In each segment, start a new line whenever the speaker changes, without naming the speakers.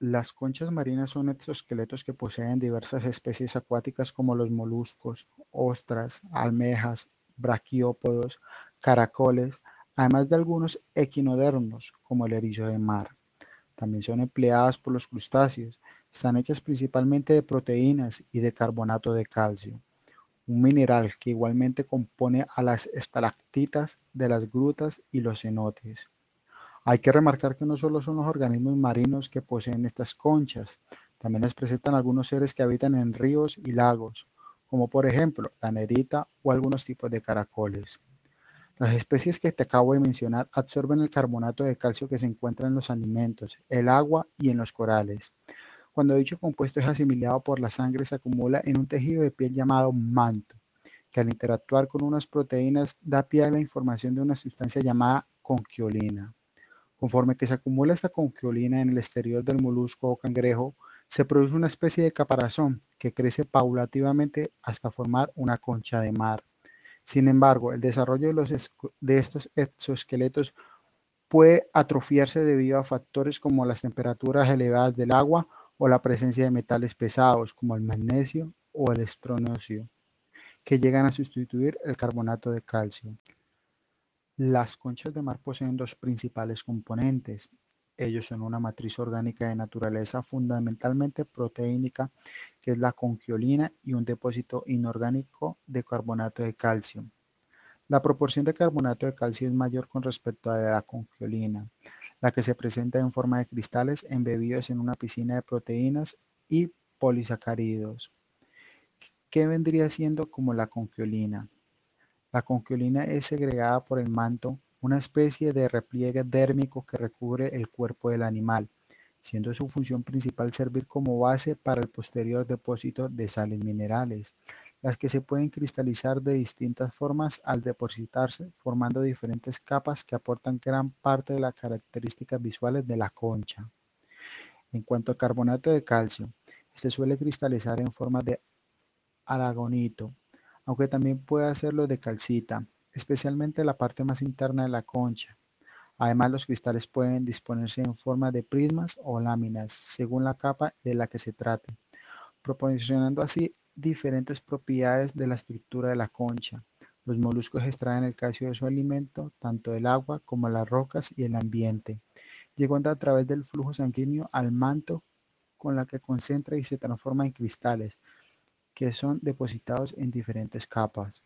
Las conchas marinas son exoesqueletos que poseen diversas especies acuáticas como los moluscos, ostras, almejas, braquiópodos, caracoles, además de algunos equinodermos como el erizo de mar. También son empleadas por los crustáceos. Están hechas principalmente de proteínas y de carbonato de calcio, un mineral que igualmente compone a las estalactitas de las grutas y los cenotes. Hay que remarcar que no solo son los organismos marinos que poseen estas conchas, también les presentan algunos seres que habitan en ríos y lagos, como por ejemplo la nerita o algunos tipos de caracoles. Las especies que te acabo de mencionar absorben el carbonato de calcio que se encuentra en los alimentos, el agua y en los corales. Cuando dicho compuesto es asimilado por la sangre se acumula en un tejido de piel llamado manto, que al interactuar con unas proteínas da pie a la información de una sustancia llamada conquiolina. Conforme que se acumula esta conquiolina en el exterior del molusco o cangrejo, se produce una especie de caparazón que crece paulativamente hasta formar una concha de mar. Sin embargo, el desarrollo de, estos exoesqueletos puede atrofiarse debido a factores como las temperaturas elevadas del agua o la presencia de metales pesados como el magnesio o el estroncio, que llegan a sustituir el carbonato de calcio. Las conchas de mar poseen dos principales componentes. Ellos son una matriz orgánica de naturaleza fundamentalmente proteínica, que es la conquiolina, y un depósito inorgánico de carbonato de calcio. La proporción de carbonato de calcio es mayor con respecto a la conquiolina, la que se presenta en forma de cristales embebidos en una piscina de proteínas y polisacáridos. ¿Qué vendría siendo como la conquiolina? La conquiolina es segregada por el manto, una especie de repliegue dérmico que recubre el cuerpo del animal, siendo su función principal servir como base para el posterior depósito de sales minerales, las que se pueden cristalizar de distintas formas al depositarse, formando diferentes capas que aportan gran parte de las características visuales de la concha. En cuanto al carbonato de calcio, este suele cristalizar en forma de aragonito, aunque también puede hacerlo de calcita, especialmente la parte más interna de la concha. Además, los cristales pueden disponerse en forma de prismas o láminas, según la capa de la que se trate, proporcionando así diferentes propiedades de la estructura de la concha. Los moluscos extraen el calcio de su alimento, tanto del agua como las rocas y el ambiente, llegando a través del flujo sanguíneo al manto con la que concentra y se transforma en cristales, que son depositados en diferentes capas.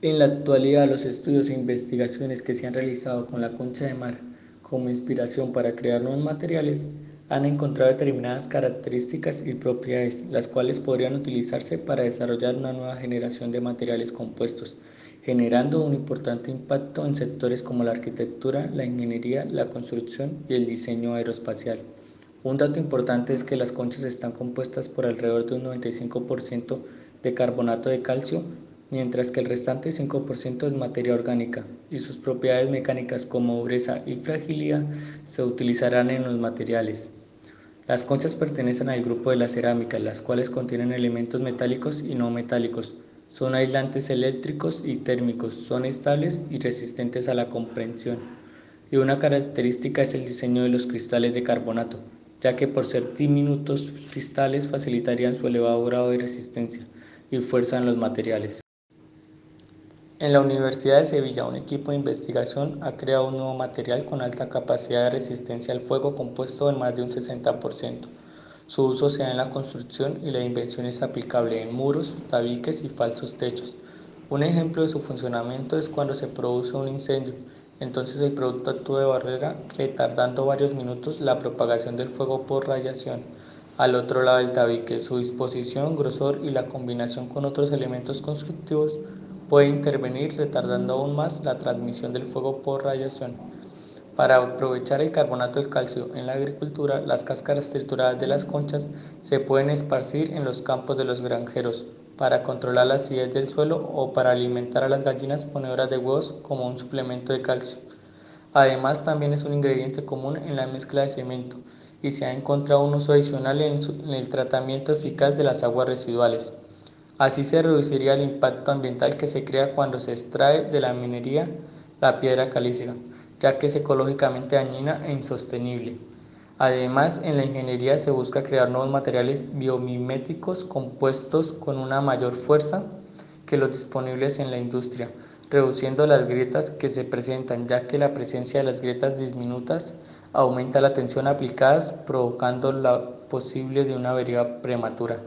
En la actualidad, los estudios e investigaciones que se han realizado con la concha de mar como inspiración para crear nuevos materiales han encontrado determinadas características y propiedades, las cuales podrían utilizarse para desarrollar una nueva generación de materiales compuestos, generando un importante impacto en sectores como la arquitectura, la ingeniería, la construcción y el diseño aeroespacial. Un dato importante es que las conchas están compuestas por alrededor de un 95% de carbonato de calcio, mientras que el restante 5% es materia orgánica, y sus propiedades mecánicas como dureza y fragilidad se utilizarán en los materiales. Las conchas pertenecen al grupo de la cerámica, las cuales contienen elementos metálicos y no metálicos. Son aislantes eléctricos y térmicos, son estables y resistentes a la comprensión. Y una característica es el diseño de los cristales de carbonato, ya que por ser diminutos cristales facilitarían su elevado grado de resistencia y fuerza en los materiales. En la Universidad de Sevilla, un equipo de investigación ha creado un nuevo material con alta capacidad de resistencia al fuego compuesto en más de un 60%. Su uso se da en la construcción y la invención es aplicable en muros, tabiques y falsos techos. Un ejemplo de su funcionamiento es cuando se produce un incendio entonces el producto actúa de barrera retardando varios minutos la propagación del fuego por radiación. Al otro lado del tabique, su disposición, grosor y la combinación con otros elementos constructivos puede intervenir retardando aún más la transmisión del fuego por radiación. Para aprovechar el carbonato del calcio en la agricultura, las cáscaras trituradas de las conchas se pueden esparcir en los campos de los granjeros para controlar la acidez del suelo o para alimentar a las gallinas ponedoras de huevos como un suplemento de calcio. Además, también es un ingrediente común en la mezcla de cemento y se ha encontrado un uso adicional en, el tratamiento eficaz de las aguas residuales. Así se reduciría el impacto ambiental que se crea cuando se extrae de la minería la piedra caliza ya que es ecológicamente dañina e insostenible. Además, en la ingeniería se busca crear nuevos materiales biomiméticos compuestos con una mayor fuerza que los disponibles en la industria, reduciendo las grietas que se presentan, ya que la presencia de las grietas diminutas aumenta la tensión aplicadas, provocando la posible de una avería prematura.